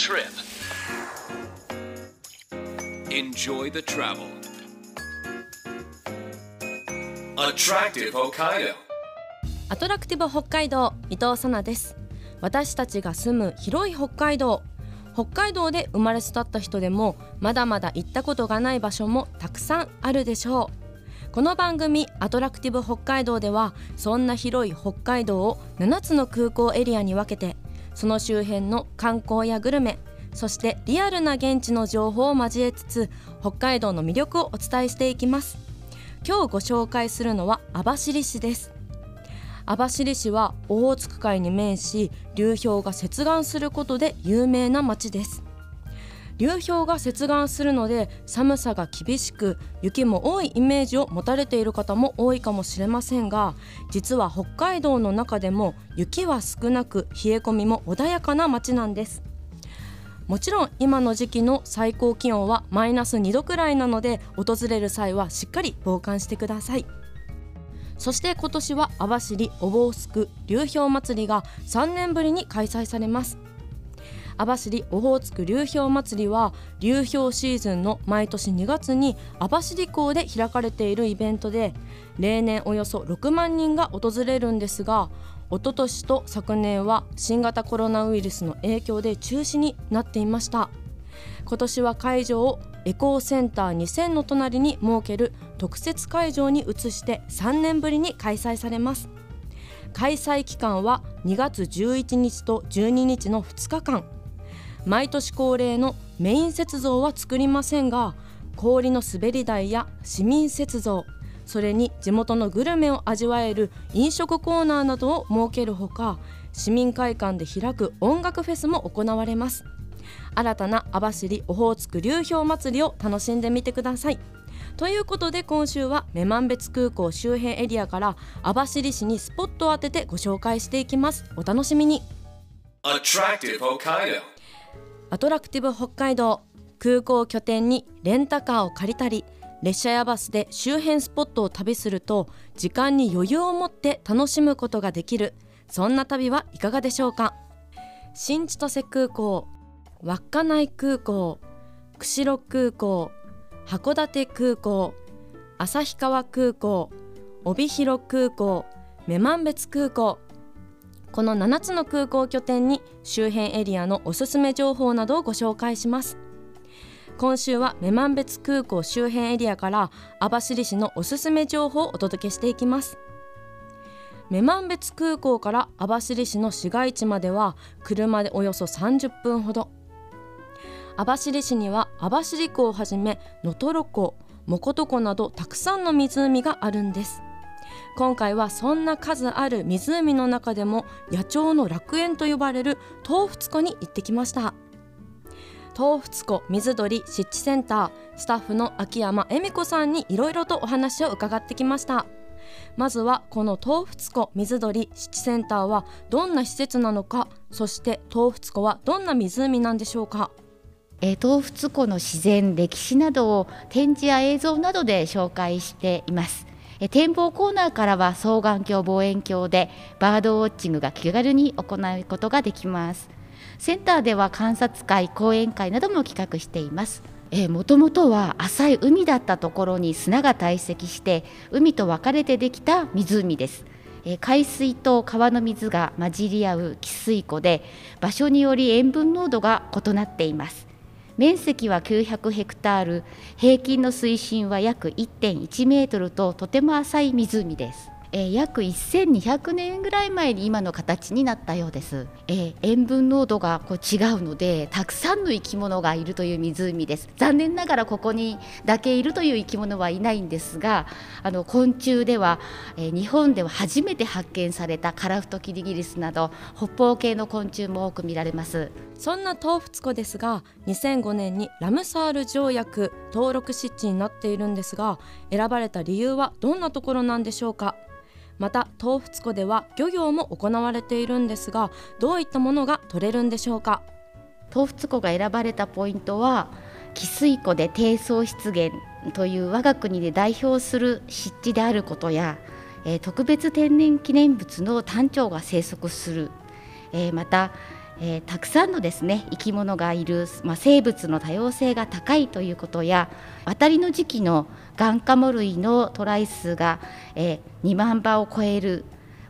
trip. Enjoy the travel. Attractive Hokkaido. アトラクティブ北海道伊藤さなです私たちが住む広い北海道北海道で生まれ育った人でもまだまだ行ったことがない場所もたくさんあるでしょうこの番組アトラクティブ北海道ではそんな広い北海道を7つの空港エリアに分けてその周辺の観光やグルメそしてリアルな現地の情報を交えつつ北海道の魅力をお伝えしていきます。今日ご紹介するのは網走市です。網走市はオホーツク海に面し流氷が接岸することで有名な町です。流氷が接岸するので寒さが厳しく雪も多いイメージを持たれている方も多いかもしれませんが実は北海道の中でも雪は少なく冷え込みも穏やかな町なんです。もちろん今の時期の最高気温はマイナス2度くらいなので訪れる際はしっかり防寒してください。そして今年は網走おぼうすく流氷祭りが3年ぶりに開催されます。網走オホーツク流氷祭りは流氷シーズンの毎年2月に網走港で開かれているイベントで例年およそ6万人が訪れるんですが一昨年と昨年は新型コロナウイルスの影響で中止になっていました。今年は会場をエコーセンター2000の隣に設ける特設会場に移して3年ぶりに開催されます。開催期間は2月11日と12日の2日間。毎年恒例のメイン雪像は作りませんが氷の滑り台や市民雪像それに地元のグルメを味わえる飲食コーナーなどを設けるほか市民会館で開く音楽フェスも行われます。新たな網走オホーツク流氷祭りを楽しんでみてください。ということで今週は女満別空港周辺エリアから網走市にスポットを当ててご紹介していきます。お楽しみに。アトラクティブ北海道。空港を拠点にレンタカーを借りたり列車やバスで周辺スポットを旅すると時間に余裕を持って楽しむことができる。そんな旅はいかがでしょうか？新千歳空港稚内空港釧路空港函館空港旭川空港帯広空港女満別空港。この7つの空港拠点に周辺エリアのおすすめ情報などをご紹介します。今週は女満別空港周辺エリアから網走市のおすすめ情報をお届けしていきます。女満別空港から網走市の市街地までは車でおよそ30分ほど。網走市には網走湖をはじめ能取湖藻琴湖などたくさんの湖があるんです。今回はそんな数ある湖の中でも野鳥の楽園と呼ばれる東仏湖に行ってきました。東仏湖水鳥湿地センタースタッフの秋山恵美子さんにいろいろとお話を伺ってきました。まずはこの東仏湖水鳥湿地センターはどんな施設なのかそして東仏湖はどんな湖なんでしょうか。え東仏湖の自然歴史などを展示や映像などで紹介しています。え展望コーナーからは双眼鏡望遠鏡でバードウォッチングが気軽に行うことができます。センターでは観察会講演会なども企画しています。もともとは浅い海だったところに砂が堆積して海と分かれてできた湖です。え海水と川の水が混じり合う汽水湖で場所により塩分濃度が異なっています。面積は900ヘクタール平均の水深は約1.1メートルととても浅い湖です、えー約1200年ぐらい前に今の形になったようです、えー塩分濃度がこう違うのでたくさんの生き物がいるという湖です。残念ながらここにだけいるという生き物はいないんですがあの昆虫では、えー日本では初めて発見されたカラフトキリギリスなど北方系の昆虫も多く見られます。そんな東仏湖ですが2005年にラムサール条約登録湿地になっているんですが選ばれた理由はどんなところなんでしょうか？また東仏湖では漁業も行われているんですがどういったものが取れるんでしょうか？東仏湖が選ばれたポイントは汽水湖で低層湿原という我が国で代表する湿地であることや、え特別天然記念物のタンチョウが生息する、えーまた、えー、たくさんのですね生き物がいる、まあ、生物の多様性が高いということや渡りの時期のガンカモ類のトライ数が、えー、2万羽を超える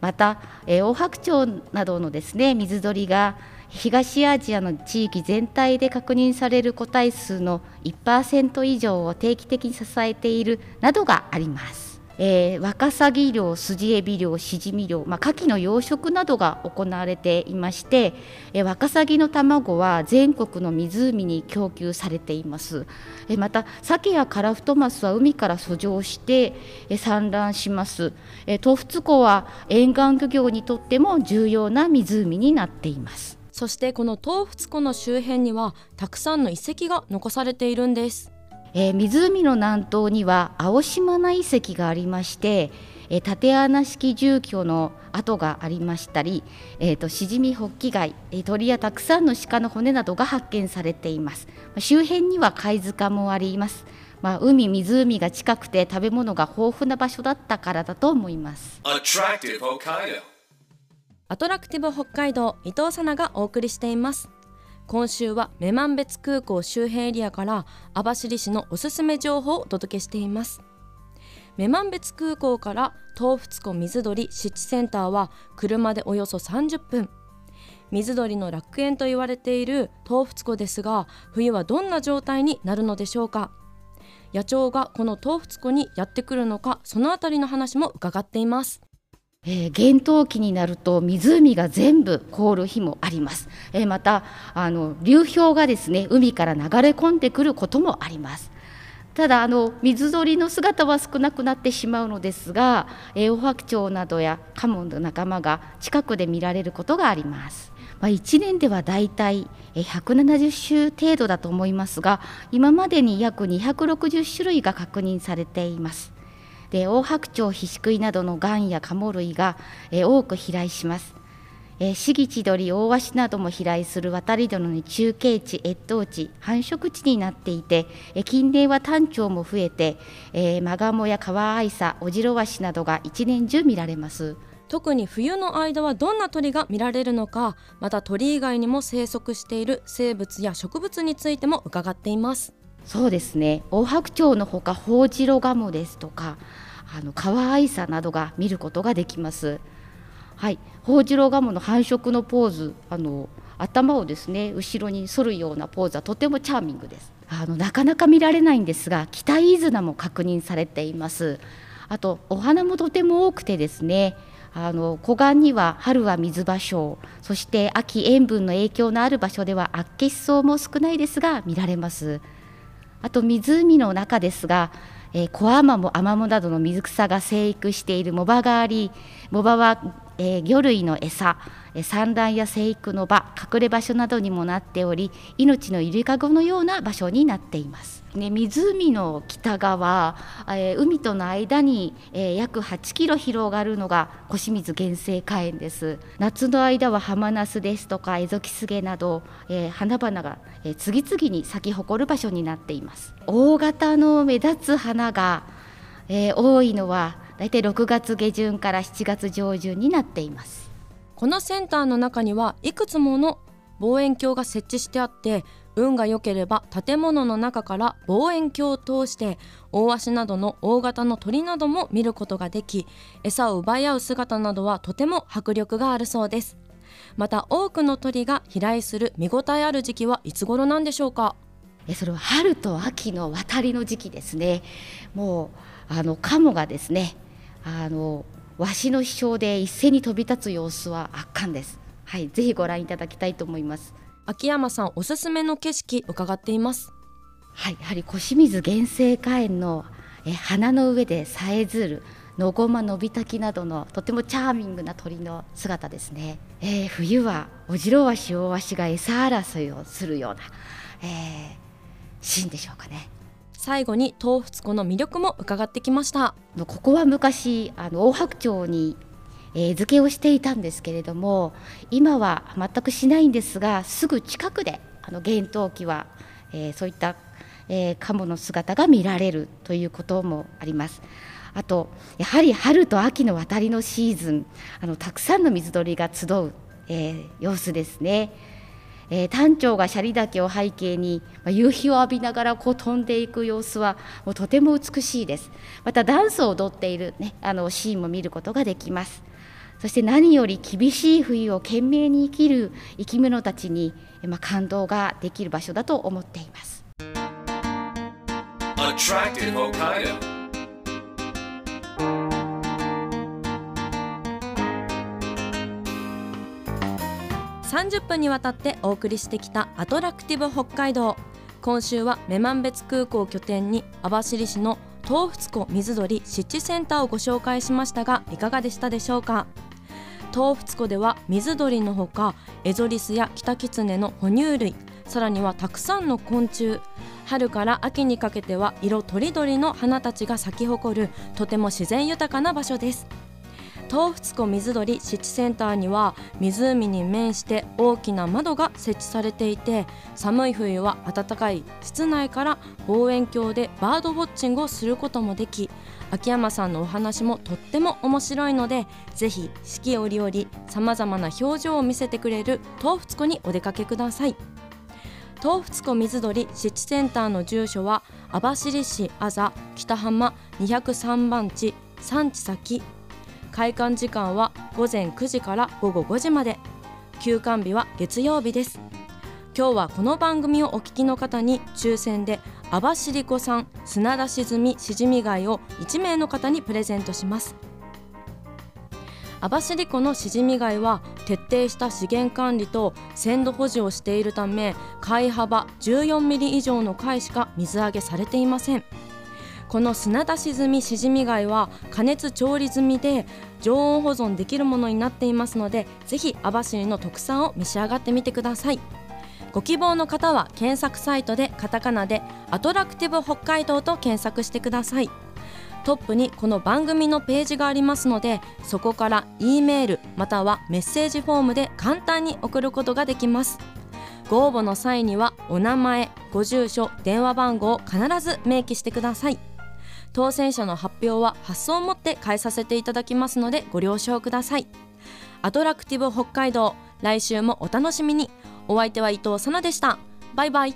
また、えー、オオハクチョウなどのですね水鳥が東アジアの地域全体で確認される個体数の1%以上を定期的に支えているなどがあります。えー、ワカサギ漁、スジエビ漁、シジミ漁、まあ、牡蠣の養殖などが行われていまして、えー、ワカサギの卵は全国の湖に供給されています、えー、また鮭やカラフトマスは海から遡上して、えー、産卵します、えー、東仏湖は沿岸漁業にとっても重要な湖になっています。そしてこの東仏湖の周辺にはたくさんの遺跡が残されているんです。えー、湖の南東には青島内遺跡がありまして、えー、縦穴式住居の跡がありましたり、えーと、シジミホッキ貝、えー、鳥やたくさんの鹿の骨などが発見されています。周辺には貝塚もあります。まあ、海、湖が近くて食べ物が豊富な場所だったからだと思います。アトラクティブ北海道伊藤さながお送りしています今週は女満別空港周辺エリアから網走市のおすすめ情報をお届けしています。女満別空港から東仏湖水鳥湿地センターは車でおよそ30分。水鳥の楽園と言われている東仏湖ですが冬はどんな状態になるのでしょうか。野鳥がこの東仏湖にやってくるのかそのあたりの話も伺っています。えー、厳冬期になると湖が全部凍る日もあります、えー、またあの流氷がですね海から流れ込んでくることもあります。ただあの水鳥の姿は少なくなってしまうのですがエオハクチョウなどやカモンの仲間が近くで見られることがあります、まあ、1年ではだいたい170種程度だと思いますが今までに約260種類が確認されています。でオオハクチョウヒシクイなどのガンやカモ類が、え多く飛来します。えー、シギチドリ、オオワシなども飛来する渡り鳥の中継地、越冬地、繁殖地になっていて、えー、近年は単調も増えて、えー、マガモやカワアイサ、オジロワシなどが一年中見られます。特に冬の間はどんな鳥が見られるのかまた鳥以外にも生息している生物や植物についても伺っていますそうですね。オオハクチョウのほかホウジロガモですとかあの可愛さなどが見ることができます。はい、ホウジロガモの繁殖のポーズあの頭をですね後ろに反るようなポーズはとてもチャーミングです。あのなかなか見られないんですが北イズナも確認されています。あとお花もとても多くてですねあの湖岸には春は水場所そして秋塩分の影響のある場所ではアッケシソウも少ないですが見られます。あと湖の中ですがえー、コアマモアマモなどの水草が生育している藻場があり藻場は、えー、魚類の餌産卵や生育の場隠れ場所などにもなっており命のゆりかごのような場所になっています。ね、湖の北側、えー、海との間に、えー、約8キロ広がるのが小水原生花園です夏の間はハマナスですとかエゾキスゲなど、えー、花々が、え次々に咲き誇る場所になっています大型の目立つ花が、え多いのはだいたい6月下旬から7月上旬になっています。このセンターの中にはいくつもの望遠鏡が設置してあって運が良ければ建物の中から望遠鏡を通して大足などの大型の鳥なども見ることができ餌を奪い合う姿などはとても迫力があるそうです。また多くの鳥が飛来する見応えある時期はいつ頃なんでしょうか？それは春と秋の渡りの時期ですね。もうあのカモがですねあのわしの飛翔で一斉に飛び立つ様子は圧巻です。はいぜひご覧いただきたいと思います。秋山さんおすすめの景色伺っています。はいやはり小清水原生花園のえ花の上でさえずるのごまのびたきなどのとてもチャーミングな鳥の姿ですね、えー、冬はオジロワシオオワシが餌争いをするような、えー、シーンでしょうかね最後に東仏湖の魅力も伺ってきましたここは昔あの大白鳥にえー、漬けをしていたんですけれども今は全くしないんですがすぐ近くであの厳冬期は、えー、そういった、えー、カモの姿が見られるということもあります。あとやはり春と秋の渡りのシーズンあのたくさんの水鳥が集う、えー、様子ですね。えー、単調がシャリ岳を背景に、まあ、夕日を浴びながらこう飛んでいく様子はもうとても美しいです。またダンスを踊っている、ね、あのシーンも見ることができます。そして何より厳しい冬を懸命に生きる生き物たちに、まあ、感動ができる場所だと思っています。30分にわたってお送りしてきたアトラクティブ北海道。今週は女満別空港拠点に網走市の東仏湖水鳥湿地センターをご紹介しましたがいかがでしたでしょうか？東仏湖では水鳥のほかエゾリスやキタキツネの哺乳類さらにはたくさんの昆虫。春から秋にかけては色とりどりの花たちが咲き誇るとても自然豊かな場所です。東仏湖水鳥湿地センターには湖に面して大きな窓が設置されていて寒い冬は暖かい室内から望遠鏡でバードウォッチングをすることもでき秋山さんのお話もとっても面白いのでぜひ四季折々さまざまな表情を見せてくれる東仏湖にお出かけください。東仏湖水鳥湿地センターの住所は網走市あざ北浜203番地産地先。開館時間は午前9時から午後5時まで。休館日は月曜日です。今日はこの番組をお聞きの方に抽選で網走湖産砂出し済みしじみ貝を1名の方にプレゼントします。網走湖のしじみ貝は徹底した資源管理と鮮度保持をしているため貝幅14ミリ以上の貝しか水揚げされていません。この砂出し済みしじみ貝は加熱調理済みで常温保存できるものになっていますのでぜひ網走の特産を召し上がってみてください。ご希望の方は検索サイトでカタカナでアトラクティブ北海道と検索してください。トップにこの番組のページがありますのでそこから E メールまたはメッセージフォームで簡単に送ることができます。ご応募の際にはお名前ご住所電話番号を必ず明記してください。当選者の発表は発送をもって変えさせていただきますのでご了承ください。アトラクティブ北海道来週もお楽しみに。お相手は伊藤さなでした。バイバイ。